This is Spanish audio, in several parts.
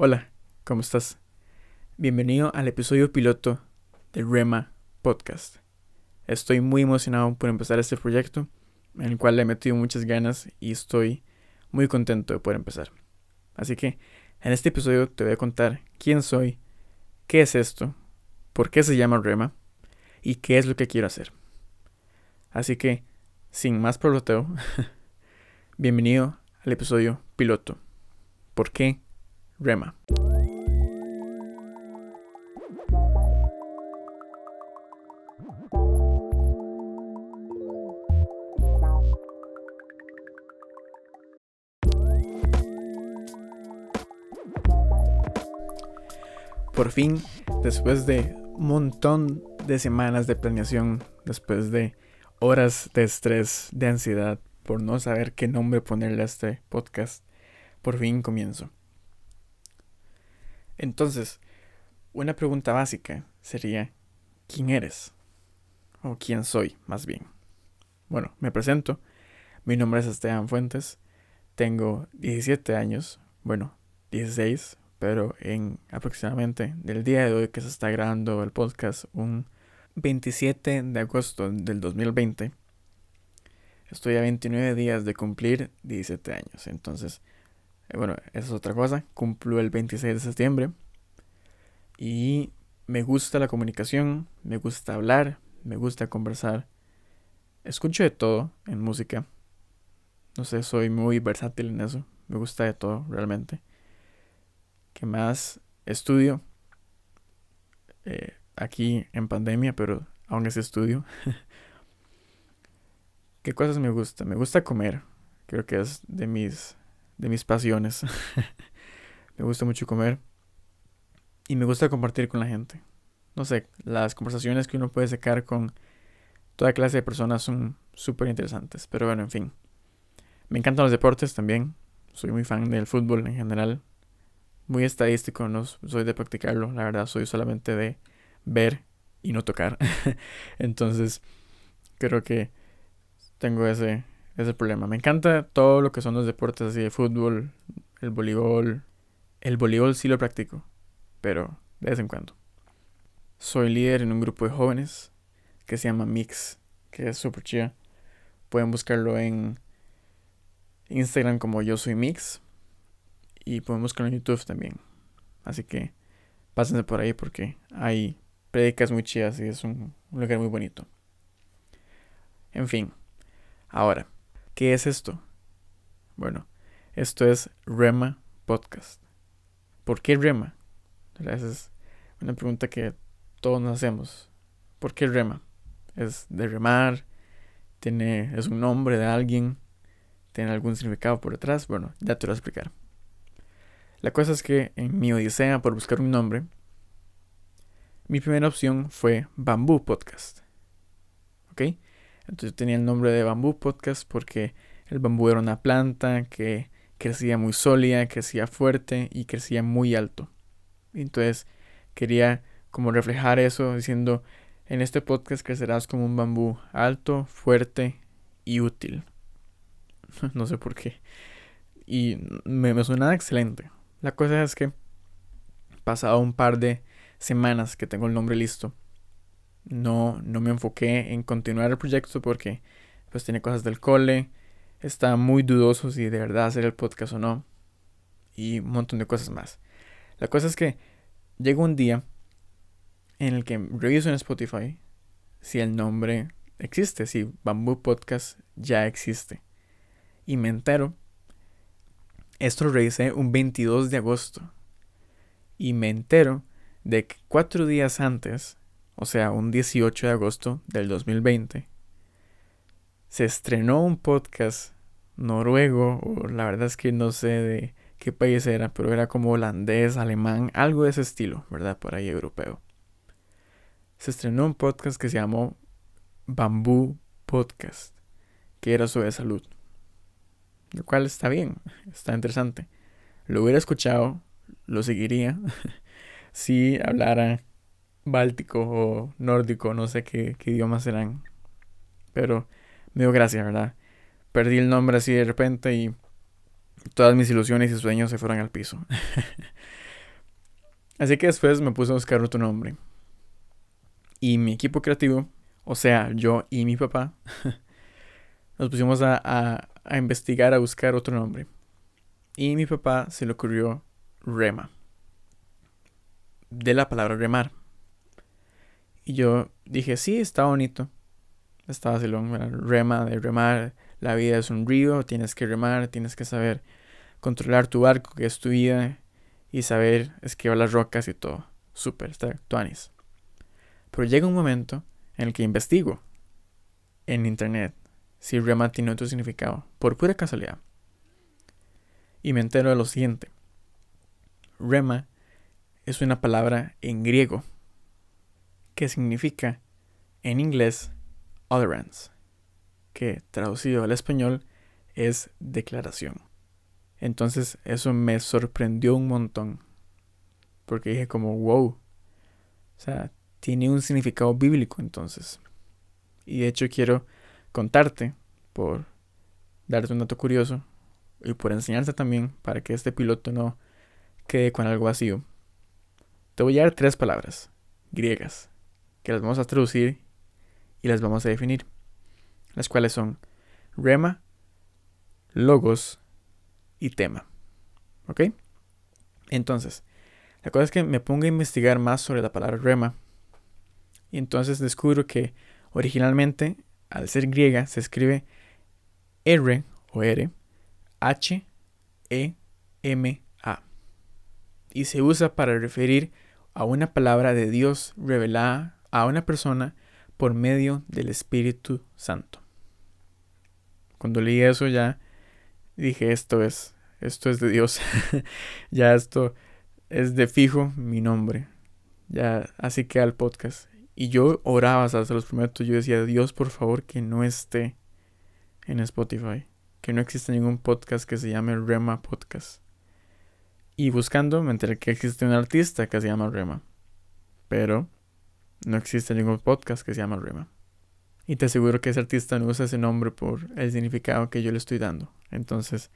Hola, ¿cómo estás? Bienvenido al episodio piloto de Rema Podcast. Estoy muy emocionado por empezar este proyecto, en el cual le he metido muchas ganas y estoy muy contento de poder empezar. Así que en este episodio te voy a contar quién soy, qué es esto, por qué se llama Rema y qué es lo que quiero hacer. Así que, sin más proloteo, bienvenido al episodio piloto. ¿Por qué Rema? Por fin, después de un montón de semanas de planeación, después de horas de estrés, de ansiedad, por no saber qué nombre ponerle a este podcast, por fin comienzo. Entonces, una pregunta básica sería, ¿quién eres? O quién soy, más bien. Bueno, me presento. Mi nombre es Esteban Fuentes. Tengo 17 años. Bueno, 16, pero en aproximadamente del día de hoy que se está grabando el podcast, un 27 de agosto del 2020, estoy a 29 días de cumplir 17 años. Entonces, bueno, esa es otra cosa. Cumplo el 26 de septiembre. Y me gusta la comunicación, me gusta hablar, me gusta conversar. Escucho de todo en música. No sé, soy muy versátil en eso. Me gusta de todo, realmente. ¿Qué más? Estudio. Eh, aquí en pandemia, pero aún es estudio. ¿Qué cosas me gusta? Me gusta comer. Creo que es de mis, de mis pasiones. me gusta mucho comer. Y me gusta compartir con la gente. No sé, las conversaciones que uno puede sacar con toda clase de personas son súper interesantes. Pero bueno, en fin. Me encantan los deportes también. Soy muy fan del fútbol en general. Muy estadístico, no soy de practicarlo, la verdad, soy solamente de ver y no tocar. Entonces, creo que tengo ese, ese problema. Me encanta todo lo que son los deportes así de fútbol, el voleibol. El voleibol sí lo practico, pero de vez en cuando. Soy líder en un grupo de jóvenes que se llama Mix, que es súper chida. Pueden buscarlo en Instagram como yo soy Mix y pueden buscarlo en YouTube también. Así que pásense por ahí porque hay predicas muy chidas y es un, lugar muy bonito. En fin, ahora, ¿qué es esto? Bueno, esto es Rema Podcast. ¿Por qué Rema? Esa es una pregunta que todos nos hacemos. ¿Por qué Rema? Es de remar, tiene, es un nombre de alguien, tiene algún significado por detrás. Bueno, ya te lo voy a explicar. La cosa es que en mi odisea por buscar un nombre, mi primera opción fue Bambú Podcast. ¿Ok? Entonces tenía el nombre de Bambú Podcast porque el bambú era una planta que crecía muy sólida, crecía fuerte y crecía muy alto. Entonces quería como reflejar eso diciendo, en este podcast crecerás como un bambú alto, fuerte y útil. no sé por qué. Y me, me suena excelente. La cosa es que pasado un par de semanas que tengo el nombre listo. No, no me enfoqué en continuar el proyecto porque pues tiene cosas del cole. Está muy dudoso si de verdad hacer el podcast o no. Y un montón de cosas más. La cosa es que llega un día en el que reviso en Spotify si el nombre existe, si Bamboo Podcast ya existe. Y me entero. Esto lo revisé un 22 de agosto. Y me entero de que cuatro días antes, o sea, un 18 de agosto del 2020, se estrenó un podcast noruego, o la verdad es que no sé de qué país era, pero era como holandés, alemán, algo de ese estilo, ¿verdad? Por ahí europeo. Se estrenó un podcast que se llamó Bambú Podcast, que era sobre salud. Lo cual está bien, está interesante. Lo hubiera escuchado, lo seguiría, si hablara báltico o nórdico, no sé qué, idiomas serán. Pero me dio gracia, ¿verdad? Perdí el nombre así de repente y todas mis ilusiones y sueños se fueron al piso. Así que después me puse a buscar otro nombre. Y mi equipo creativo, o sea, yo y mi papá, nos pusimos a, a, investigar, a buscar otro nombre. Y mi papá se le ocurrió Rema. De la palabra remar. Y yo dije, sí, está bonito. Está vacilón, rema de remar. La vida es un río, tienes que remar, tienes que saber controlar tu barco, que es tu vida, y saber esquivar las rocas y todo. Súper, está tuanis. Pero llega un momento en el que investigo en internet si rema tiene otro significado, por pura casualidad. Y me entero de lo siguiente. Rema es una palabra en griego que significa en inglés utterance, que traducido al español es declaración. Entonces eso me sorprendió un montón, porque dije como, wow, o sea, tiene un significado bíblico entonces. Y de hecho quiero contarte, por darte un dato curioso, y por enseñarte también, para que este piloto no quede con algo vacío. Te voy a dar tres palabras griegas, que las vamos a traducir y las vamos a definir, las cuales son rema, logos y tema. ¿Ok? Entonces, la cosa es que me pongo a investigar más sobre la palabra rema y entonces descubro que originalmente, al ser griega, se escribe R o R, H, E, M, A. Y se usa para referir a una palabra de Dios revelada a una persona por medio del Espíritu Santo. Cuando leí eso ya dije esto es, esto es de Dios. ya esto es de fijo mi nombre. Ya así queda el podcast. Y yo oraba, hasta los prometo, yo decía, Dios, por favor, que no esté en Spotify. Que no exista ningún podcast que se llame Rema Podcast. Y buscando me enteré que existe un artista que se llama Rema. Pero no existe ningún podcast que se llama Rema. Y te aseguro que ese artista no usa ese nombre por el significado que yo le estoy dando. Entonces,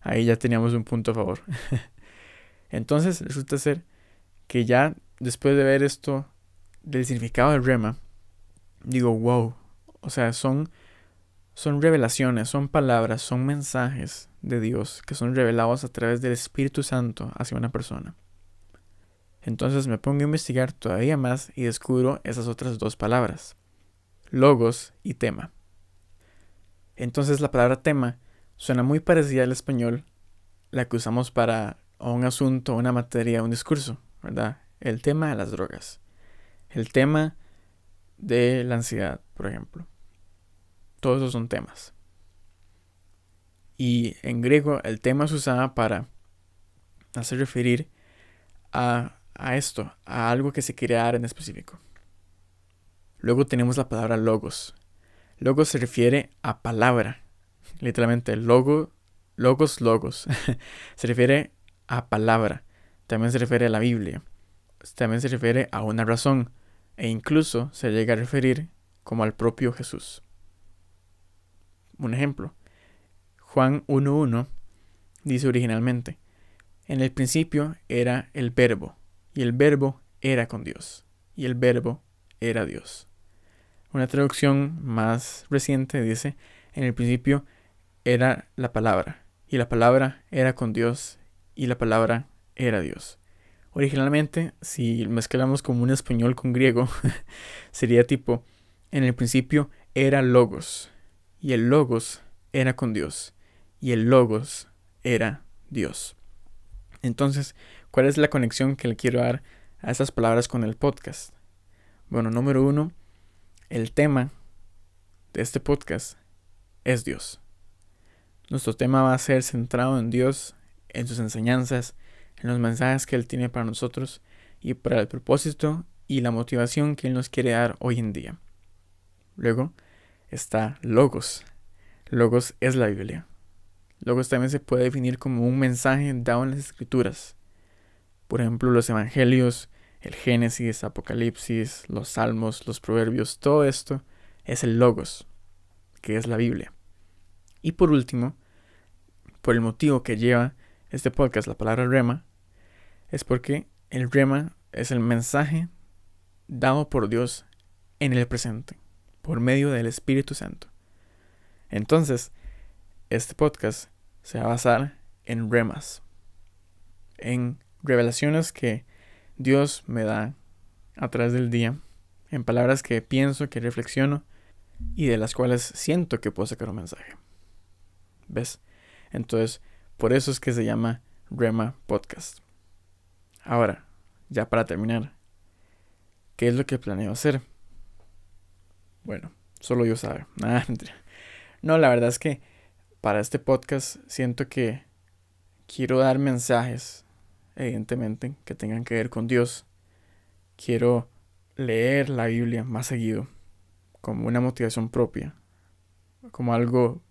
ahí ya teníamos un punto a favor. Entonces, resulta ser que ya después de ver esto del significado del rema, digo, wow, o sea, son, son revelaciones, son palabras, son mensajes de Dios que son revelados a través del Espíritu Santo hacia una persona. Entonces me pongo a investigar todavía más y descubro esas otras dos palabras, logos y tema. Entonces la palabra tema suena muy parecida al español, la que usamos para un asunto, una materia, un discurso, ¿verdad? El tema de las drogas el tema de la ansiedad, por ejemplo. Todos esos son temas. Y en griego el tema se usaba para hacer referir a, a esto, a algo que se quiere dar en específico. Luego tenemos la palabra logos. Logos se refiere a palabra. Literalmente, logo, logos, logos. se refiere a palabra. También se refiere a la Biblia. También se refiere a una razón e incluso se llega a referir como al propio Jesús. Un ejemplo, Juan 1.1 dice originalmente, en el principio era el verbo, y el verbo era con Dios, y el verbo era Dios. Una traducción más reciente dice, en el principio era la palabra, y la palabra era con Dios, y la palabra era Dios. Originalmente, si mezclamos como un español con griego, sería tipo, en el principio era logos, y el logos era con Dios, y el logos era Dios. Entonces, ¿cuál es la conexión que le quiero dar a esas palabras con el podcast? Bueno, número uno, el tema de este podcast es Dios. Nuestro tema va a ser centrado en Dios, en sus enseñanzas, en los mensajes que Él tiene para nosotros y para el propósito y la motivación que Él nos quiere dar hoy en día. Luego está Logos. Logos es la Biblia. Logos también se puede definir como un mensaje dado en las escrituras. Por ejemplo, los evangelios, el Génesis, Apocalipsis, los Salmos, los Proverbios, todo esto es el Logos, que es la Biblia. Y por último, por el motivo que lleva este podcast, la palabra rema, es porque El rema es el mensaje dado por Dios en el presente, por medio del Espíritu Santo. Entonces, este podcast se va a basar en remas, en revelaciones que Dios me da a través del día, en palabras que pienso, que reflexiono y de las cuales siento que puedo sacar un mensaje. ¿Ves? Entonces, por eso es que se llama Rema Podcast. Ahora, ya para terminar, ¿qué es lo que planeo hacer? Bueno, solo yo sabe. no, la verdad es que para este podcast siento que quiero dar mensajes, evidentemente, que tengan que ver con Dios. Quiero leer la Biblia más seguido, como una motivación propia, como algo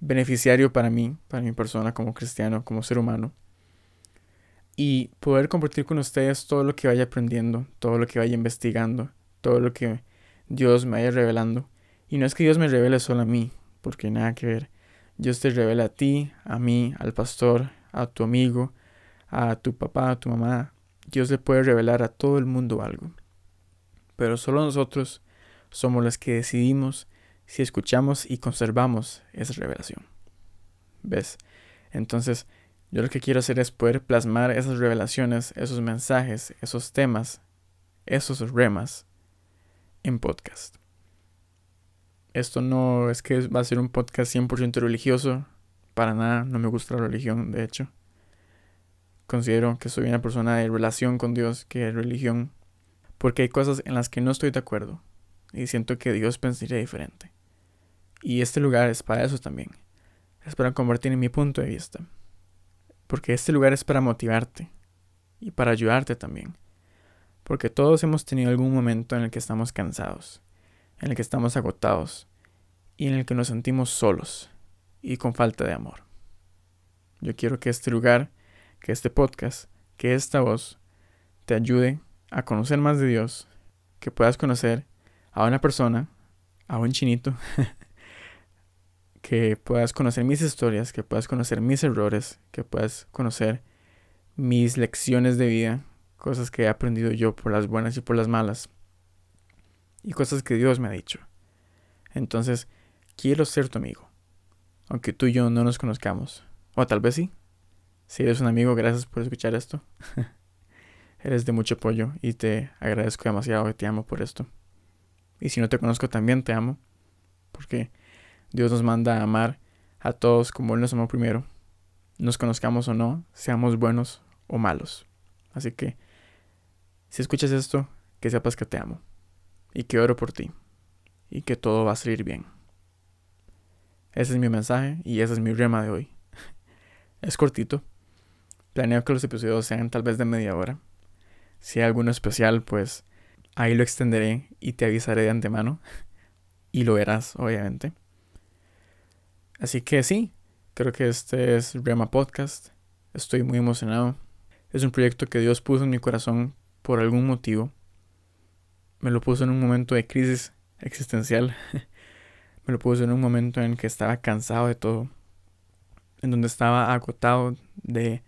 beneficiario para mí, para mi persona como cristiano, como ser humano. Y poder compartir con ustedes todo lo que vaya aprendiendo, todo lo que vaya investigando, todo lo que Dios me vaya revelando. Y no es que Dios me revele solo a mí, porque nada que ver. Dios te revela a ti, a mí, al pastor, a tu amigo, a tu papá, a tu mamá. Dios le puede revelar a todo el mundo algo. Pero solo nosotros somos los que decidimos si escuchamos y conservamos esa revelación. ¿Ves? Entonces, yo lo que quiero hacer es poder plasmar esas revelaciones, esos mensajes, esos temas, esos remas en podcast. Esto no es que va a ser un podcast 100% religioso, para nada, no me gusta la religión, de hecho. Considero que soy una persona de relación con Dios que de religión, porque hay cosas en las que no estoy de acuerdo y siento que Dios pensaría diferente. Y este lugar es para eso también. Es para convertir en mi punto de vista. Porque este lugar es para motivarte y para ayudarte también. Porque todos hemos tenido algún momento en el que estamos cansados, en el que estamos agotados y en el que nos sentimos solos y con falta de amor. Yo quiero que este lugar, que este podcast, que esta voz te ayude a conocer más de Dios, que puedas conocer a una persona, a un chinito, que puedas conocer mis historias, que puedas conocer mis errores, que puedas conocer mis lecciones de vida, cosas que he aprendido yo por las buenas y por las malas, y cosas que Dios me ha dicho. Entonces, quiero ser tu amigo, aunque tú y yo no nos conozcamos, o tal vez sí. Si eres un amigo, gracias por escuchar esto. eres de mucho apoyo y te agradezco demasiado y te amo por esto. Y si no te conozco también te amo, porque Dios nos manda a amar a todos como Él nos amó primero, nos conozcamos o no, seamos buenos o malos. Así que, si escuchas esto, que sepas que te amo y que oro por ti y que todo va a salir bien. Ese es mi mensaje y ese es mi rema de hoy. es cortito. Planeo que los episodios sean tal vez de media hora. Si hay alguno especial, pues ahí lo extenderé y te avisaré de antemano. y lo verás, obviamente. Así que sí, creo que este es Rema Podcast. Estoy muy emocionado. Es un proyecto que Dios puso en mi corazón por algún motivo. Me lo puso en un momento de crisis existencial. Me lo puso en un momento en que estaba cansado de todo. En donde estaba agotado de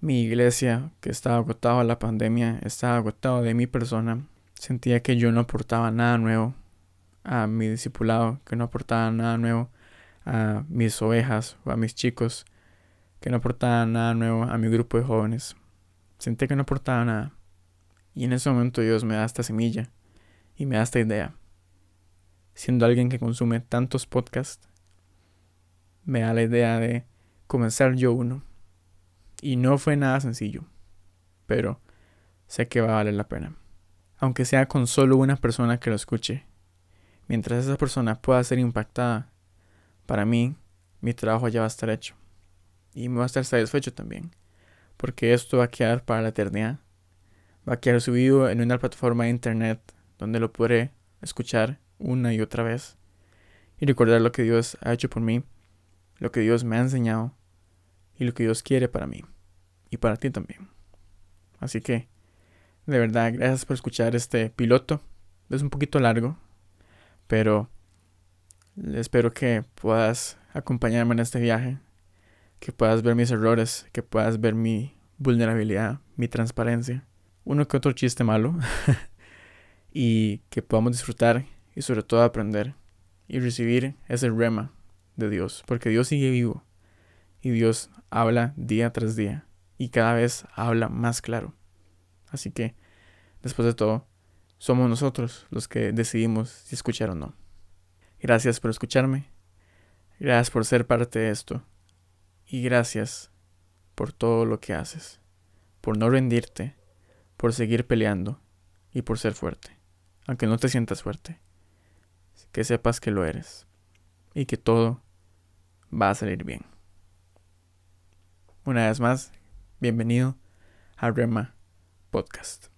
mi iglesia, que estaba agotado de la pandemia, estaba agotado de mi persona. Sentía que yo no aportaba nada nuevo a mi discipulado, que no aportaba nada nuevo a mis ovejas o a mis chicos que no aportaban nada nuevo a mi grupo de jóvenes. Sentí que no aportaba nada. Y en ese momento Dios me da esta semilla y me da esta idea. Siendo alguien que consume tantos podcasts, me da la idea de comenzar yo uno. Y no fue nada sencillo, pero sé que va a valer la pena. Aunque sea con solo una persona que lo escuche, mientras esa persona pueda ser impactada para mí mi trabajo ya va a estar hecho. Y me va a estar satisfecho también. Porque esto va a quedar para la eternidad. Va a quedar subido en una plataforma de internet donde lo podré escuchar una y otra vez. Y recordar lo que Dios ha hecho por mí, lo que Dios me ha enseñado y lo que Dios quiere para mí. Y para ti también. Así que, de verdad, gracias por escuchar este piloto. Es un poquito largo, pero Espero que puedas acompañarme en este viaje, que puedas ver mis errores, que puedas ver mi vulnerabilidad, mi transparencia, uno que otro chiste malo y que podamos disfrutar y sobre todo aprender y recibir ese rema de Dios, porque Dios sigue vivo y Dios habla día tras día y cada vez habla más claro. Así que, después de todo, somos nosotros los que decidimos si escuchar o no. Gracias por escucharme, gracias por ser parte de esto y gracias por todo lo que haces, por no rendirte, por seguir peleando y por ser fuerte, aunque no te sientas fuerte, que sepas que lo eres y que todo va a salir bien. Una vez más, bienvenido a Rema Podcast.